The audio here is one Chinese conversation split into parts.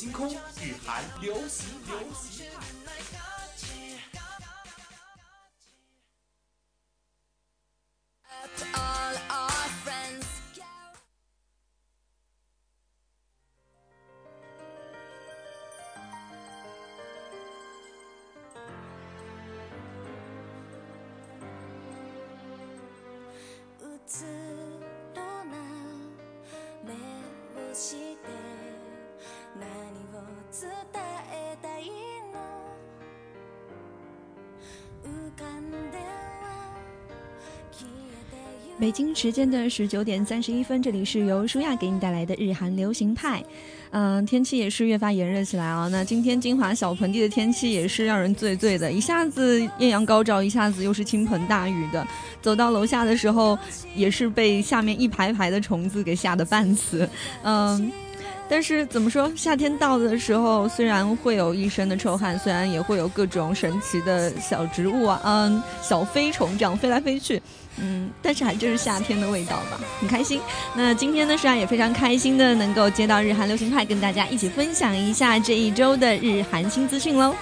星空、雨涵、流行、流行。北京时间的十九点三十一分，这里是由舒亚给你带来的日韩流行派。嗯，天气也是越发炎热起来啊。那今天金华小盆地的天气也是让人醉醉的，一下子艳阳高照，一下子又是倾盆大雨的。走到楼下的时候，也是被下面一排排的虫子给吓得半死。嗯。但是怎么说，夏天到的时候，虽然会有一身的臭汗，虽然也会有各种神奇的小植物啊，嗯，小飞虫这样飞来飞去，嗯，但是还就是夏天的味道吧，很开心。那今天呢，实然也非常开心的能够接到日韩流行派，跟大家一起分享一下这一周的日韩新资讯喽。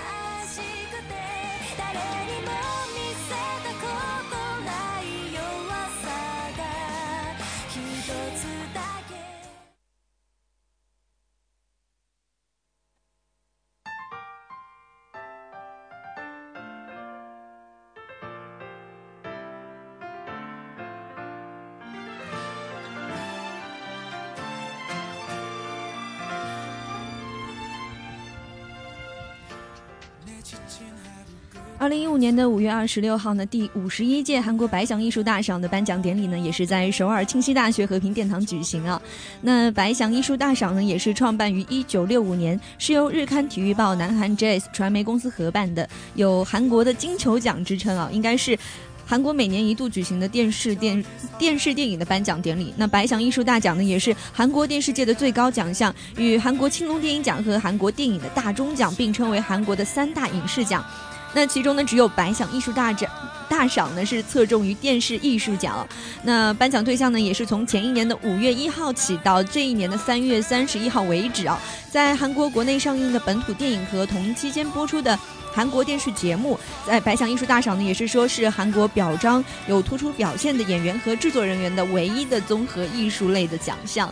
二零一五年的五月二十六号呢，第五十一届韩国白想艺术大赏的颁奖典礼呢，也是在首尔庆熙大学和平殿堂举行啊。那白想艺术大赏呢，也是创办于一九六五年，是由日刊体育报、南韩 Jazz 传媒公司合办的，有韩国的金球奖之称啊，应该是韩国每年一度举行的电视电电视电影的颁奖典礼。那白想艺术大奖呢，也是韩国电视界的最高奖项，与韩国青龙电影奖和韩国电影的大钟奖并称为韩国的三大影视奖。那其中呢，只有白想艺术大奖大赏呢是侧重于电视艺术奖。那颁奖对象呢，也是从前一年的五月一号起到这一年的三月三十一号为止啊，在韩国国内上映的本土电影和同期间播出的韩国电视节目，在白想艺术大赏呢，也是说是韩国表彰有突出表现的演员和制作人员的唯一的综合艺术类的奖项。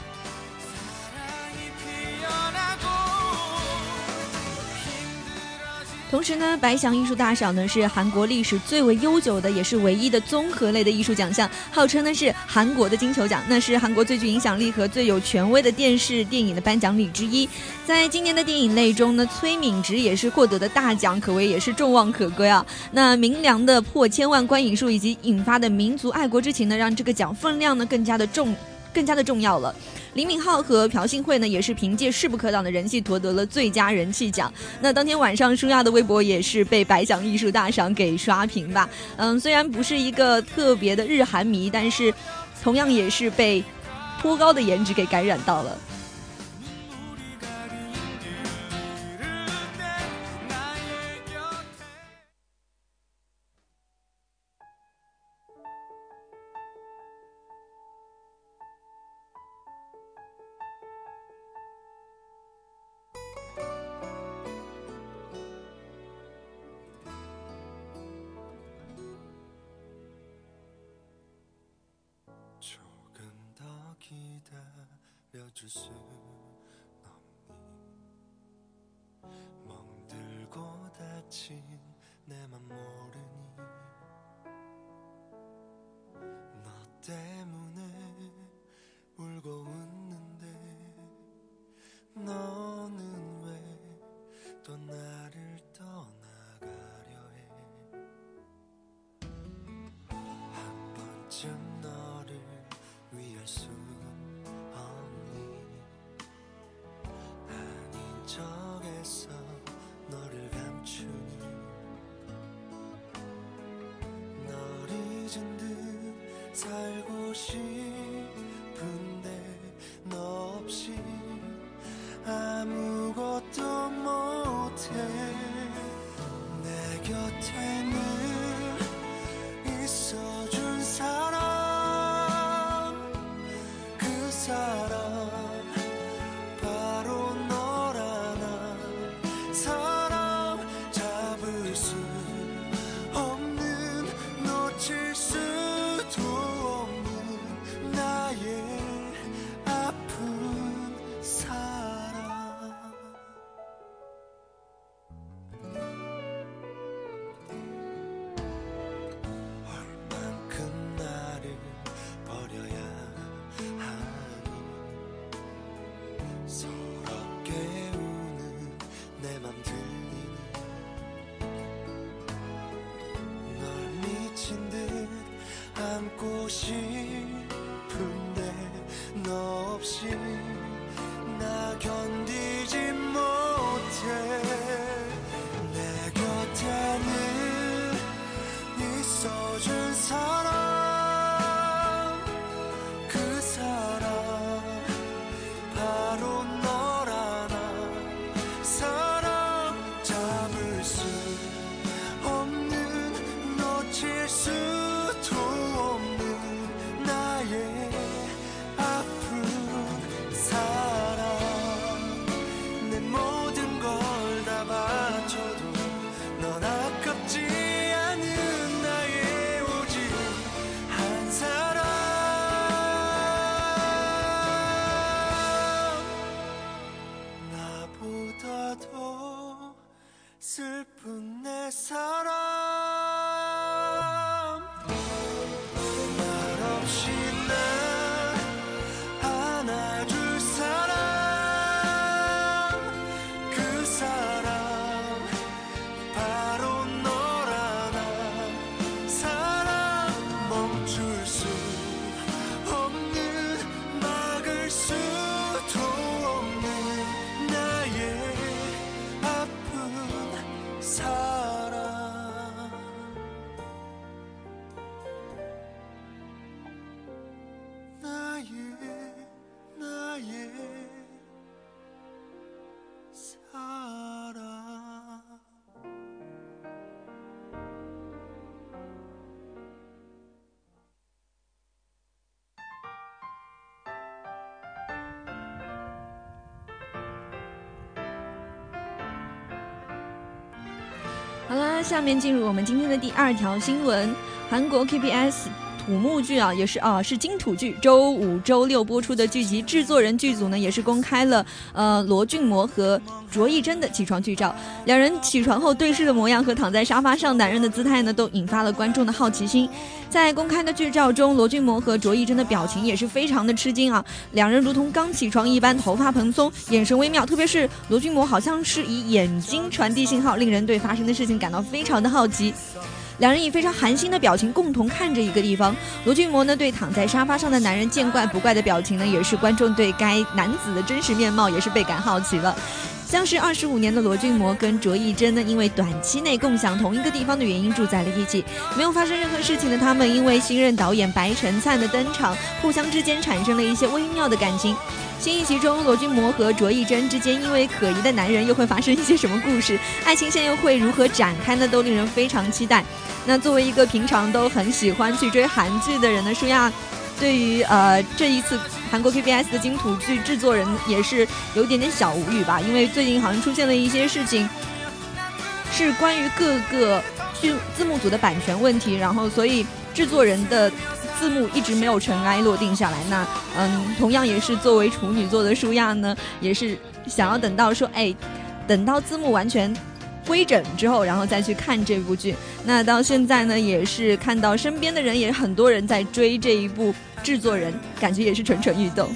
同时呢，白翔艺术大赏呢是韩国历史最为悠久的，也是唯一的综合类的艺术奖项，号称呢是韩国的金球奖，那是韩国最具影响力和最有权威的电视电影的颁奖礼之一。在今年的电影类中呢，崔敏植也是获得的大奖，可谓也是众望可归啊。那明良的破千万观影数以及引发的民族爱国之情呢，让这个奖分量呢更加的重，更加的重要了。李敏镐和朴信惠呢，也是凭借势不可挡的人气夺得了最佳人气奖。那当天晚上，舒亚的微博也是被白想艺术大赏给刷屏吧。嗯，虽然不是一个特别的日韩迷，但是同样也是被颇高的颜值给感染到了。下面进入我们今天的第二条新闻，韩国 KBS。土木剧啊，也是啊，是金土剧，周五、周六播出的剧集。制作人剧组呢，也是公开了呃罗俊模和卓艺珍的起床剧照。两人起床后对视的模样和躺在沙发上男人的姿态呢，都引发了观众的好奇心。在公开的剧照中，罗俊模和卓艺珍的表情也是非常的吃惊啊，两人如同刚起床一般，头发蓬松，眼神微妙。特别是罗俊模好像是以眼睛传递信号，令人对发生的事情感到非常的好奇。两人以非常寒心的表情共同看着一个地方。罗俊模呢，对躺在沙发上的男人见怪不怪的表情呢，也是观众对该男子的真实面貌也是倍感好奇了。相识二十五年的罗俊模跟卓一珍呢，因为短期内共享同一个地方的原因住在了一起。没有发生任何事情的他们，因为新任导演白晨灿的登场，互相之间产生了一些微妙的感情。新一集中，罗俊模和卓一珍之间因为可疑的男人又会发生一些什么故事？爱情线又会如何展开呢？都令人非常期待。那作为一个平常都很喜欢去追韩剧的人呢，舒亚对于呃这一次韩国 KBS 的金土剧制作人也是有点点小无语吧，因为最近好像出现了一些事情，是关于各个剧字幕组的版权问题，然后所以制作人的字幕一直没有尘埃落定下来。那嗯，同样也是作为处女座的舒亚呢，也是想要等到说，哎，等到字幕完全。规整之后，然后再去看这部剧。那到现在呢，也是看到身边的人也很多人在追这一部，制作人感觉也是蠢蠢欲动。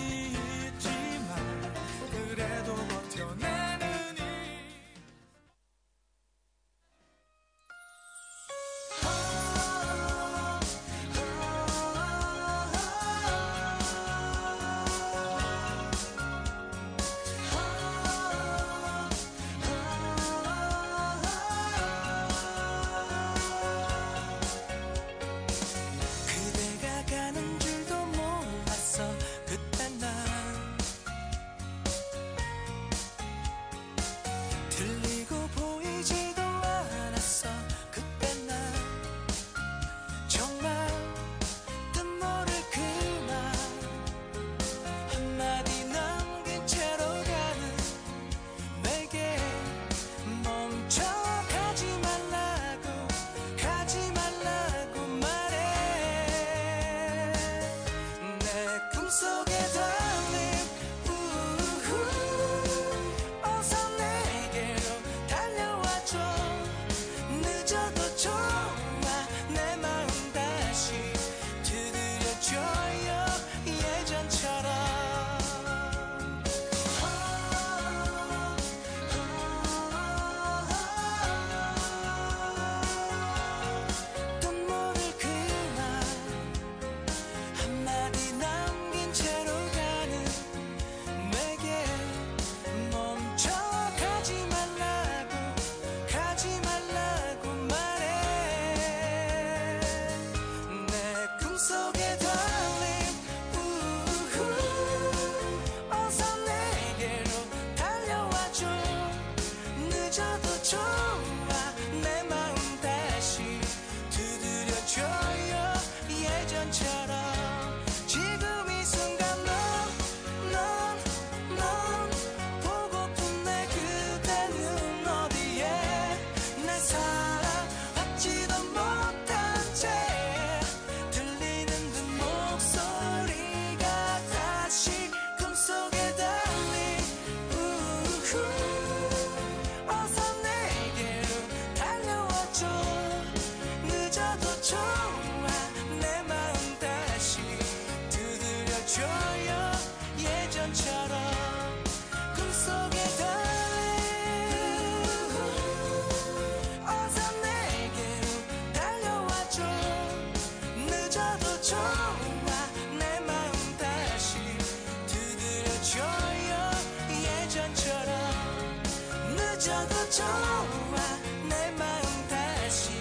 늦어도 좋아 내 마음 다시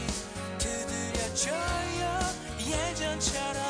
두드려줘요 예전처럼.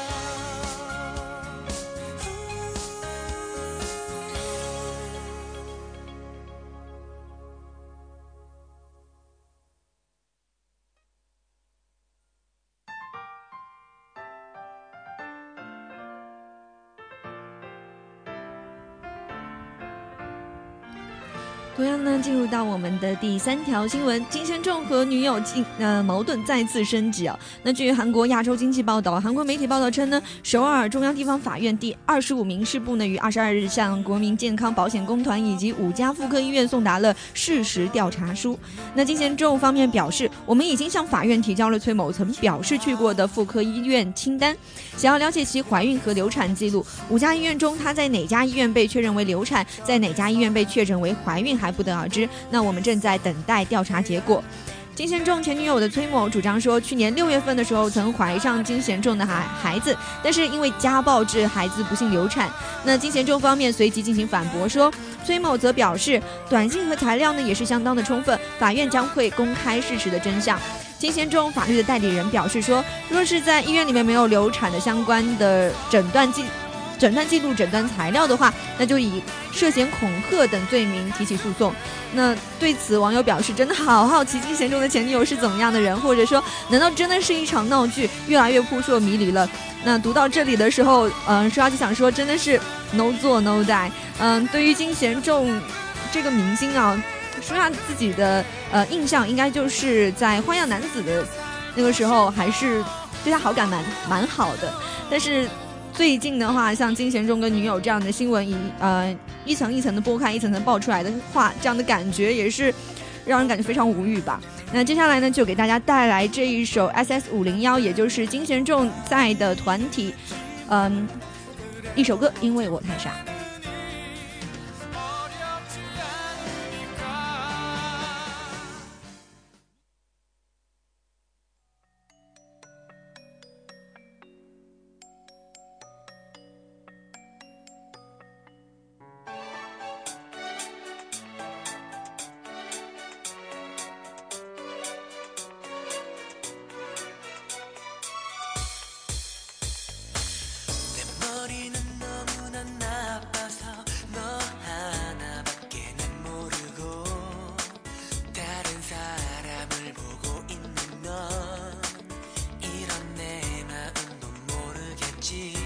到我们的第三条新闻，金贤重和女友进呃矛盾再次升级啊。那据韩国亚洲经济报道，韩国媒体报道称呢，首尔中央地方法院第二十五民事部呢于二十二日向国民健康保险公团以及五家妇科医院送达了事实调查书。那金贤重方面表示，我们已经向法院提交了崔某曾表示去过的妇科医院清单，想要了解其怀孕和流产记录。五家医院中，她在哪家医院被确认为流产，在哪家医院被确诊为怀孕还。不得而知。那我们正在等待调查结果。金贤重前女友的崔某主张说，去年六月份的时候曾怀上金贤重的孩孩子，但是因为家暴致孩子不幸流产。那金贤重方面随即进行反驳说，崔某则表示，短信和材料呢也是相当的充分，法院将会公开事实的真相。金贤重法律的代理人表示说，若是在医院里面没有流产的相关的诊断记。诊断记录、诊断材料的话，那就以涉嫌恐吓等罪名提起诉讼。那对此，网友表示真的好好奇金贤重的前女友是怎么样的人，或者说，难道真的是一场闹剧？越来越扑朔迷离了。那读到这里的时候，嗯，舒雅就想说，真的是 no 做 no die。嗯，对于金贤重这个明星啊，舒雅自己的呃印象应该就是在《花样男子》的那个时候，还是对他好感蛮蛮好的，但是。最近的话，像金贤重跟女友这样的新闻，一呃一层一层的剥开，一层层爆出来的话，这样的感觉也是让人感觉非常无语吧。那接下来呢，就给大家带来这一首 S S 五零幺，也就是金贤重在的团体，嗯，一首歌，因为我太傻。you.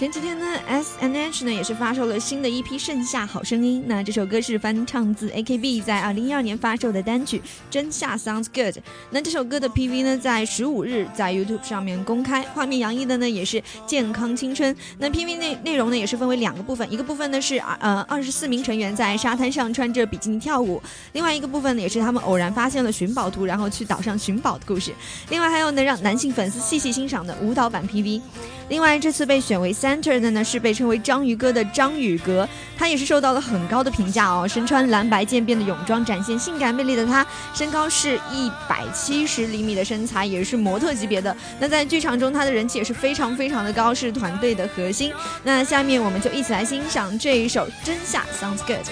前几天呢，S N H 呢也是发售了新的一批《盛夏好声音》。那这首歌是翻唱自 A K B 在二零一二年发售的单曲《真夏 Sounds Good》。那这首歌的 P V 呢，在十五日在 YouTube 上面公开，画面洋溢的呢也是健康青春。那 P V 内内容呢也是分为两个部分，一个部分呢是呃二十四名成员在沙滩上穿着比基尼跳舞，另外一个部分呢也是他们偶然发现了寻宝图，然后去岛上寻宝的故事。另外还有呢让男性粉丝细细欣赏的舞蹈版 P V。另外这次被选为 Center 的呢是被称为章鱼哥的张宇格，他也是受到了很高的评价哦。身穿蓝白渐变的泳装，展现性感魅力的他，身高是一百七十厘米的身材，也是模特级别的。那在剧场中，他的人气也是非常非常的高，是团队的核心。那下面我们就一起来欣赏这一首《真夏 Sounds Good》。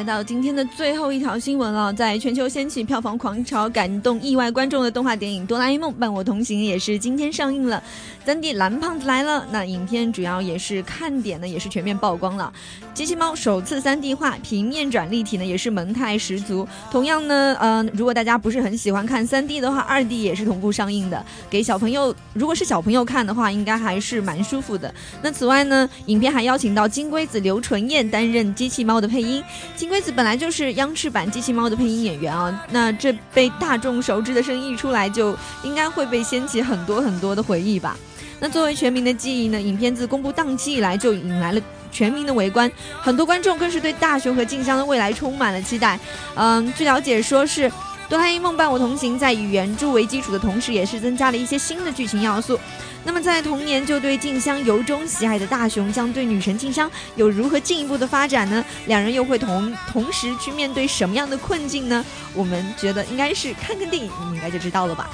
来到今天的最后一条新闻了，在全球掀起票房狂潮、感动亿万观众的动画电影《哆啦 A 梦伴我同行》也是今天上映了。三 D 蓝胖子来了，那影片主要也是看点呢，也是全面曝光了。机器猫首次三 D 化，平面转立体呢，也是萌态十足。同样呢，嗯，如果大家不是很喜欢看三 D 的话，二 D 也是同步上映的，给小朋友，如果是小朋友看的话，应该还是蛮舒服的。那此外呢，影片还邀请到金龟子刘纯燕担任机器猫的配音。金龟子本来就是央视版机器猫的配音演员啊，那这被大众熟知的声音一出来，就应该会被掀起很多很多的回忆吧。那作为全民的记忆呢，影片自公布档期以来就引来了全民的围观，很多观众更是对大雄和静香的未来充满了期待。嗯，据了解说是。哆啦 A 梦伴我同行，在以原著为基础的同时，也是增加了一些新的剧情要素。那么，在童年就对静香由衷喜爱的大雄，将对女神静香有如何进一步的发展呢？两人又会同同时去面对什么样的困境呢？我们觉得应该是看看电影，你应该就知道了吧。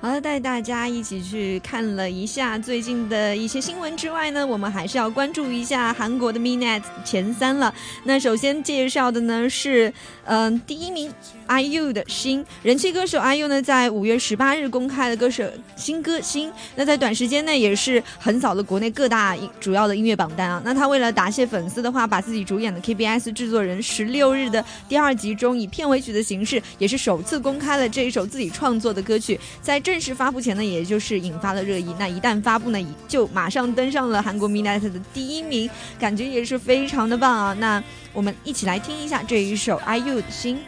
好了，带大家一起去看了一下最近的一些新闻之外呢，我们还是要关注一下韩国的 Mnet 前三了。那首先介绍的呢是，嗯，第一名 IU 的新人气歌手 IU 呢，在五月十八日公开了歌手新歌《新》，那在短时间内也是横扫了国内各大主要的音乐榜单啊。那他为了答谢粉丝的话，把自己主演的 KBS 制作人十六日的第二集中，以片尾曲的形式，也是首次公开了这一首自己创作的歌曲，在。正式发布前呢，也就是引发了热议。那一旦发布呢，就马上登上了韩国 Midnight 的第一名，感觉也是非常的棒啊！那我们一起来听一下这一首 IU 的心。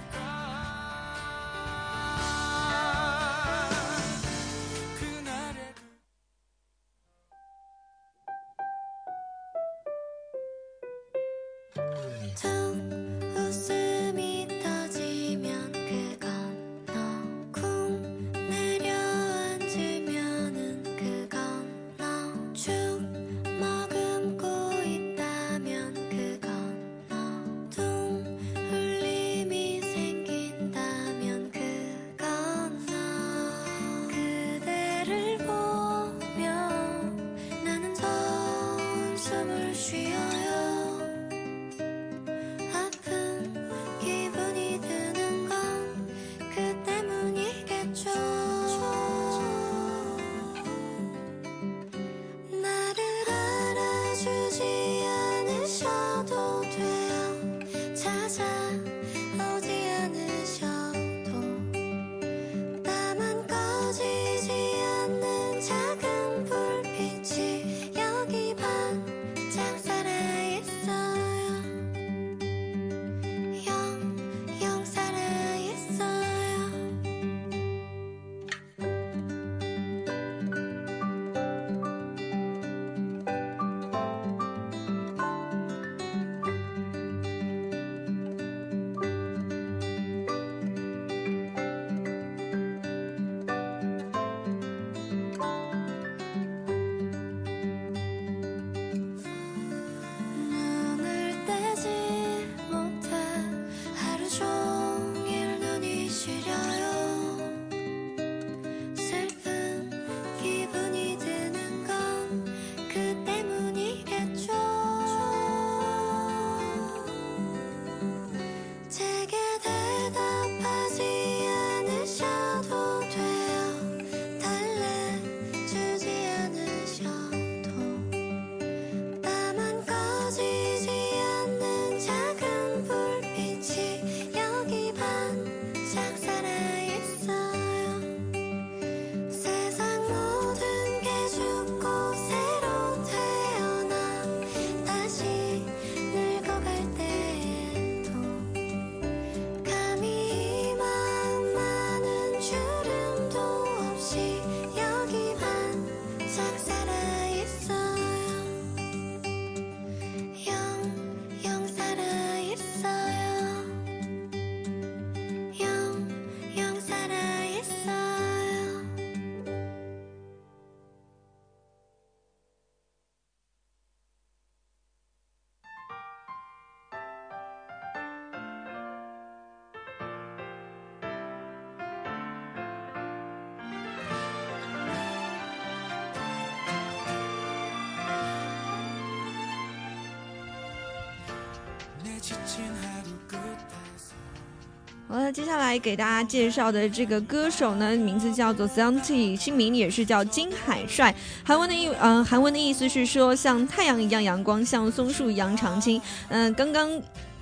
接下来给大家介绍的这个歌手呢，名字叫做 s a n t i 姓名也是叫金海帅。韩文的意，嗯，韩文的意思是说像太阳一样阳光，像松树一样常青。嗯，刚刚。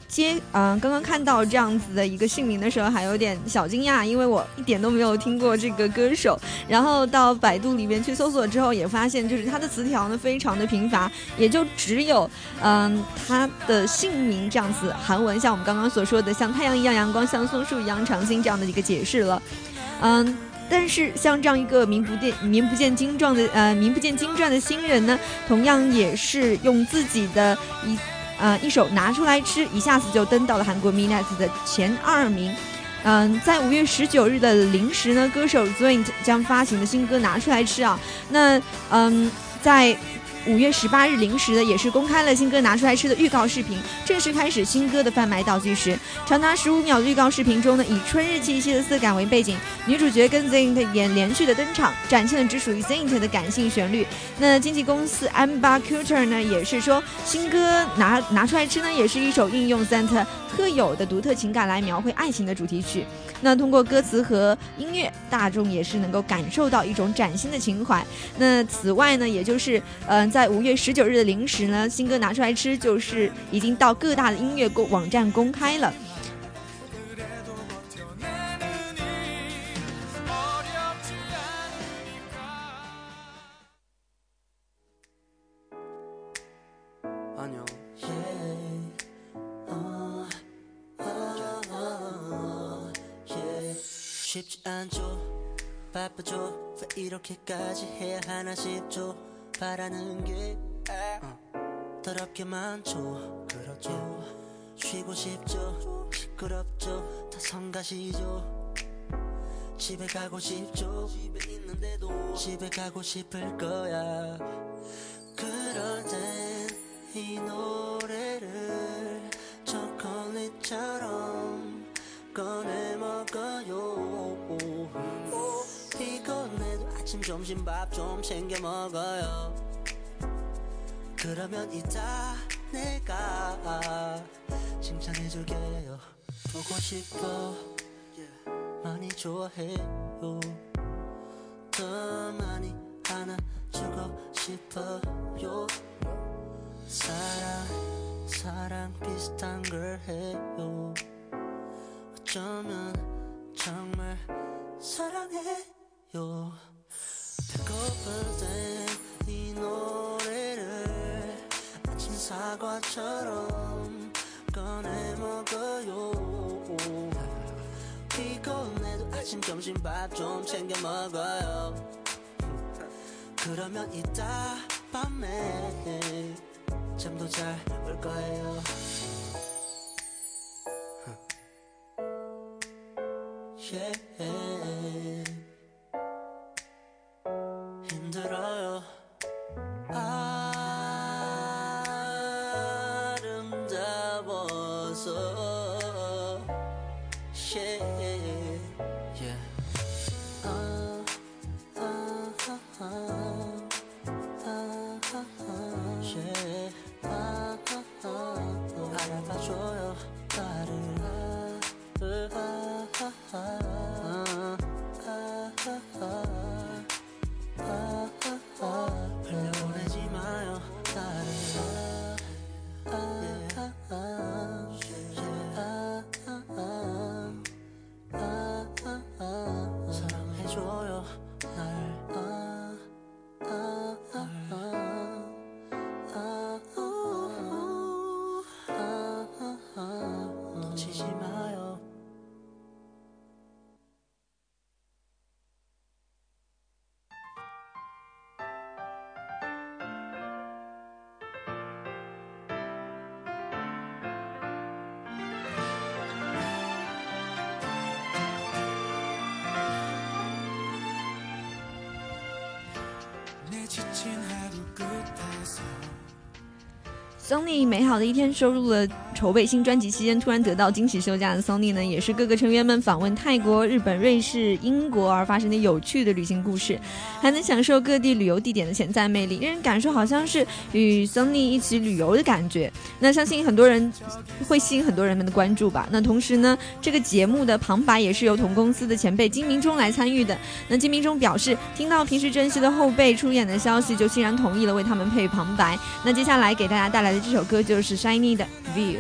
接嗯，刚刚看到这样子的一个姓名的时候，还有点小惊讶，因为我一点都没有听过这个歌手。然后到百度里面去搜索之后，也发现就是他的词条呢非常的贫乏，也就只有嗯他的姓名这样子韩文，像我们刚刚所说的像太阳一样阳光，像松树一样长青这样的一个解释了。嗯，但是像这样一个名不见名不见经传的呃名不见经传的新人呢，同样也是用自己的一。呃，一首拿出来吃，一下子就登到了韩国 Mnet 的前二名。嗯，在五月十九日的零时呢，歌手 z w i n t 将发行的新歌拿出来吃啊。那嗯，在五月十八日零时呢，也是公开了新歌拿出来吃的预告视频，正式开始新歌的贩卖倒计时。长达十五秒的预告视频中呢，以春日气息的色感为背景，女主角跟 Zayn 演连续的登场，展现了只属于 Zayn 的感性旋律。那经纪公司 Amba Culture 呢，也是说新歌拿拿出来吃呢，也是一首运用 Zayn 特有的独特情感来描绘爱情的主题曲。那通过歌词和音乐，大众也是能够感受到一种崭新的情怀。那此外呢，也就是嗯，在五月十九日的零时呢，新歌拿出来吃，就是已经到各大的音乐公网站公开了。바빠져왜이렇게까지해야하나싶죠 바라는게더럽게 많죠 그렇죠 쉬고 싶죠 시끄럽죠 다 성가시죠 집에 가고 싶죠 집에 있는데도 집에 가고 싶을 거야 그럴 땐 이 노래를 초콜릿처럼 꺼내 아침 점심 밥 좀 챙겨 먹어요. 그러면 이따 내가 칭찬해줄게요. 보고 싶어. 많이 좋아해요. 더 많이 안아주고 싶어요. 사랑 사랑 비슷한 걸 해요. 어쩌면 정말 사랑해 요 배고플 땐이 노래를 아침 사과처럼 꺼내 먹어요. 피곤해도 아침 점심 밥 좀 챙겨 먹어요. 그러면 이따 밤에 잠도 잘 올 거예요 sony 美好的一天收入了筹备新专辑期间突然得到惊喜休假的 Sony 呢，也是各个成员们访问泰国、日本、瑞士、英国而发生的有趣的旅行故事，还能享受各地旅游地点的潜在魅力，让人感受好像是与 Sony 一起旅游的感觉。那相信很多人会吸引很多人们的关注吧。那同时呢，这个节目的旁白也是由同公司的前辈金明忠来参与的。那金明忠表示，听到平时珍惜的后辈出演的消息，就欣然同意了为他们配旁白。那接下来给大家带来的这首歌就是 Shiny 的 View。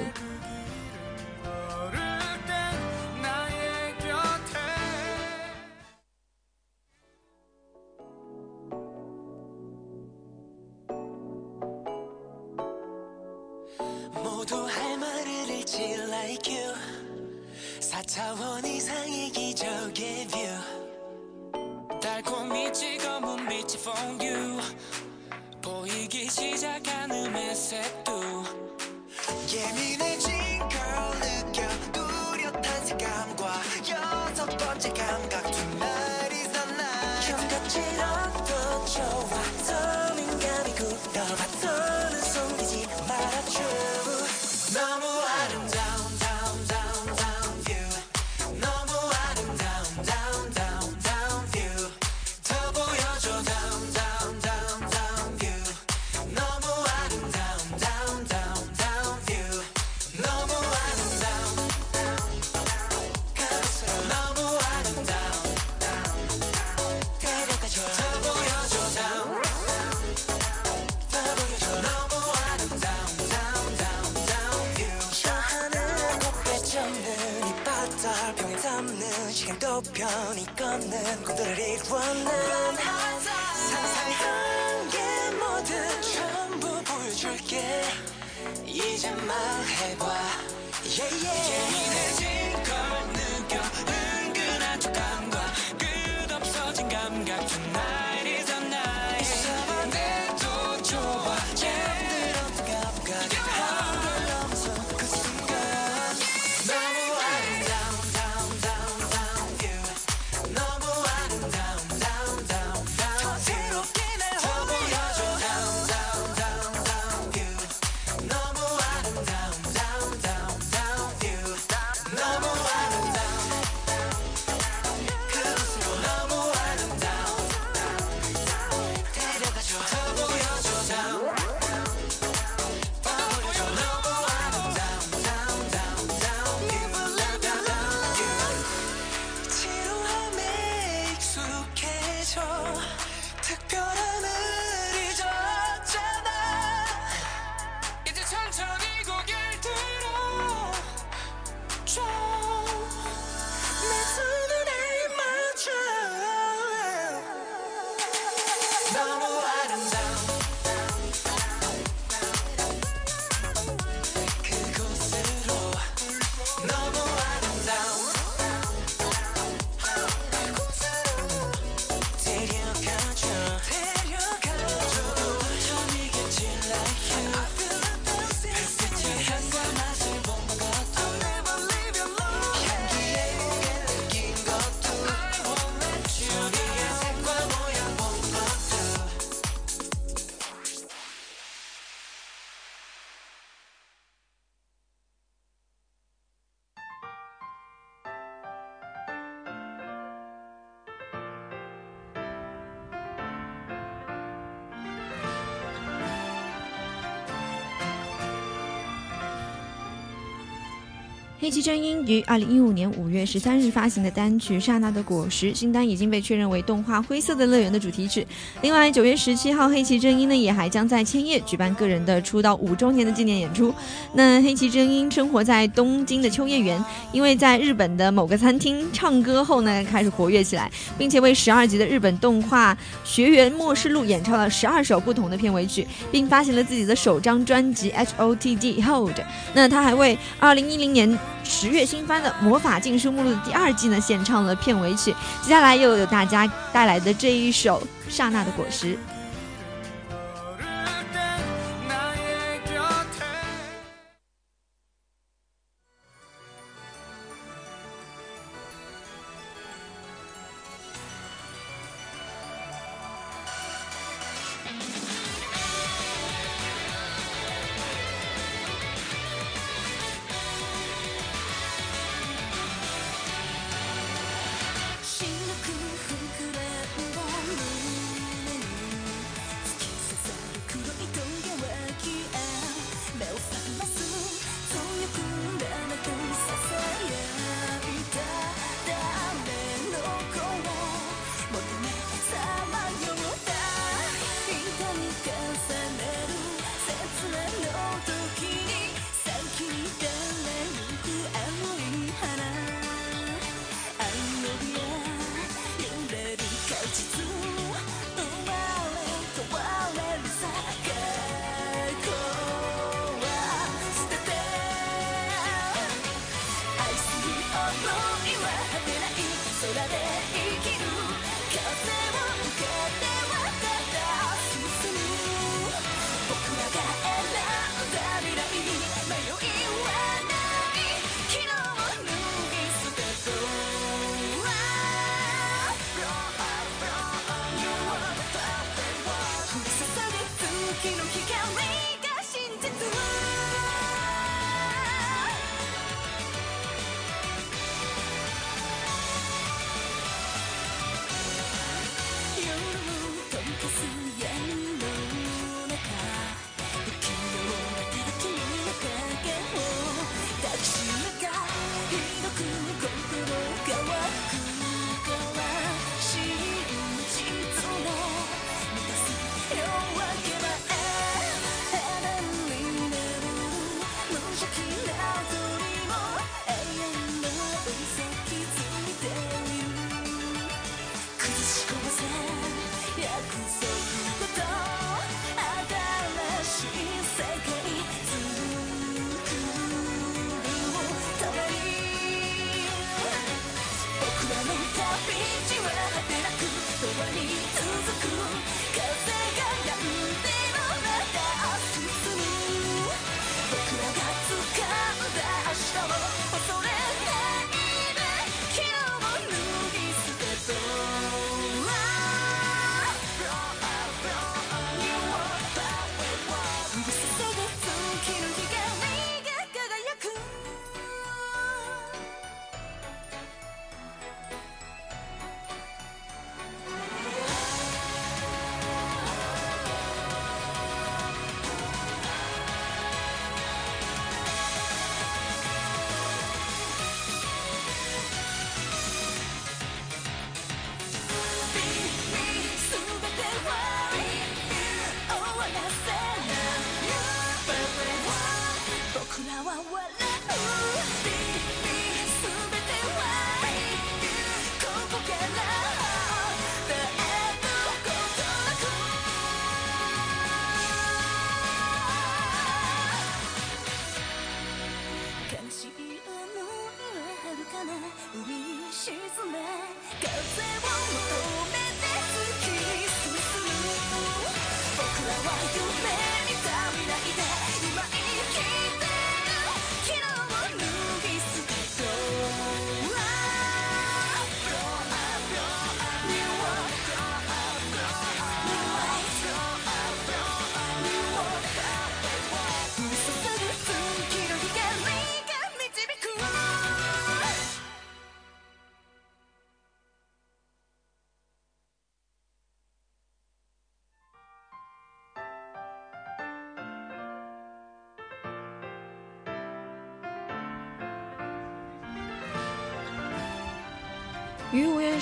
黑崎真音于二零一五年五月十三日发行的单曲《刹那的果实》新单已经被确认为动画《灰色的乐园》的主题曲。另外，九月十七号，黑崎真音呢也还将在千叶举办个人的出道五周年的纪念演出。那黑崎真音生活在东京的秋叶原，因为在日本的某个餐厅唱歌后呢，开始活跃起来，并且为十二集的日本动画《学园末世录》演唱了十二首不同的片尾曲，并发行了自己的首张专辑《H O T D Hold》。那他还为二零一零年十月新番的《魔法禁书目录》的第二季呢献唱了片尾曲。接下来又有大家带来的这一首《刹那的果实》。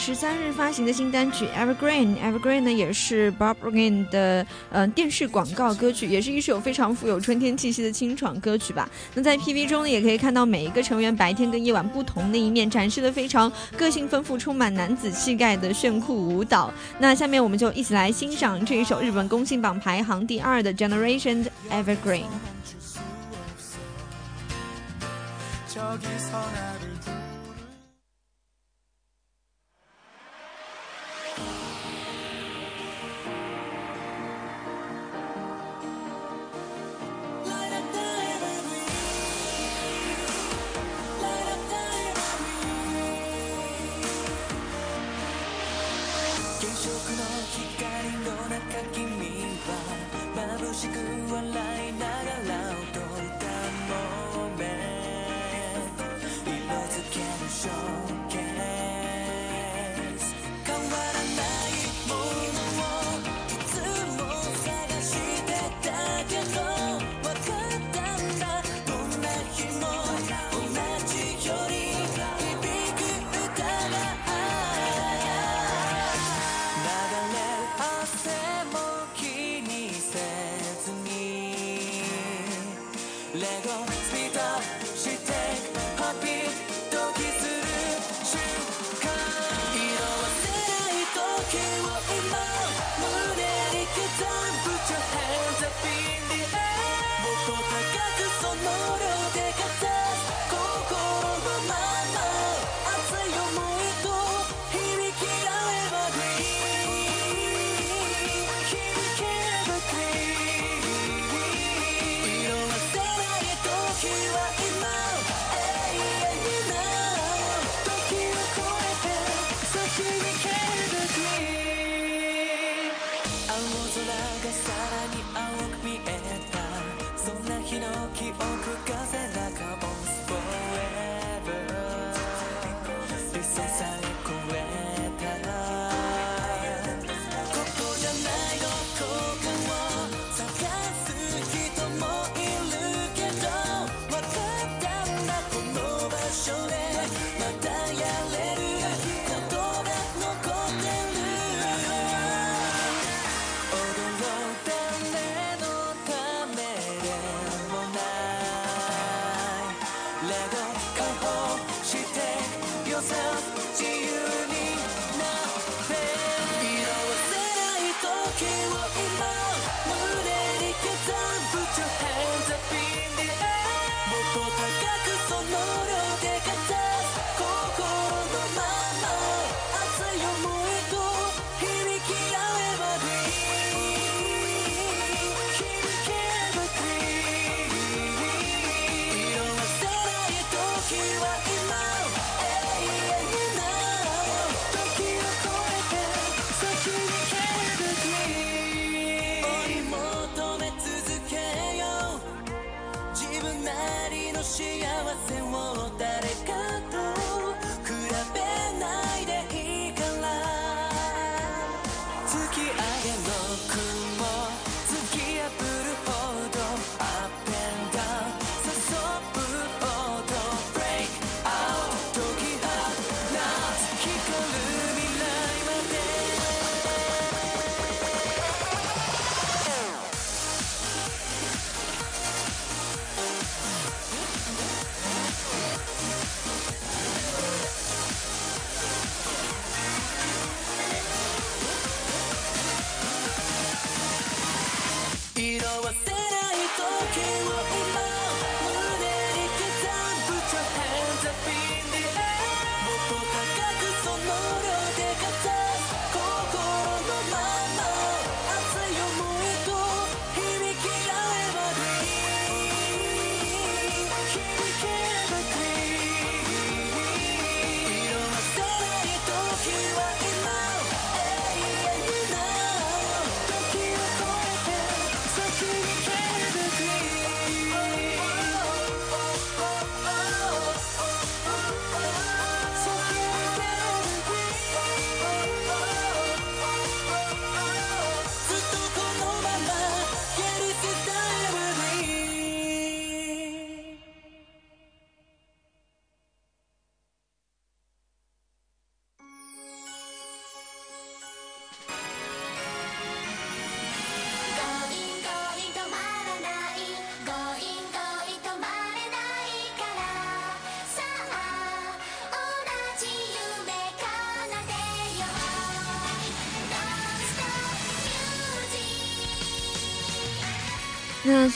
十三日发行的新单曲《Evergreen》，《Evergreen》呢也是 Bobrogin 的嗯电视广告歌曲，也是一首非常富有春天气息的清爽歌曲吧。那在 PV 中呢，也可以看到每一个成员白天跟夜晚不同的一面，展示的非常个性丰富、充满男子气概的炫酷舞蹈。那下面我们就一起来欣赏这一首日本公信榜排行第二的《Generation Evergreen》。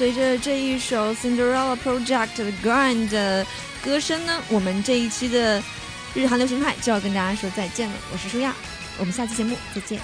随着这一首 Cinderella Project 的 Grind 的歌声呢，我们这一期的日韩流行派就要跟大家说再见了。我是舒亚，我们下期节目再见。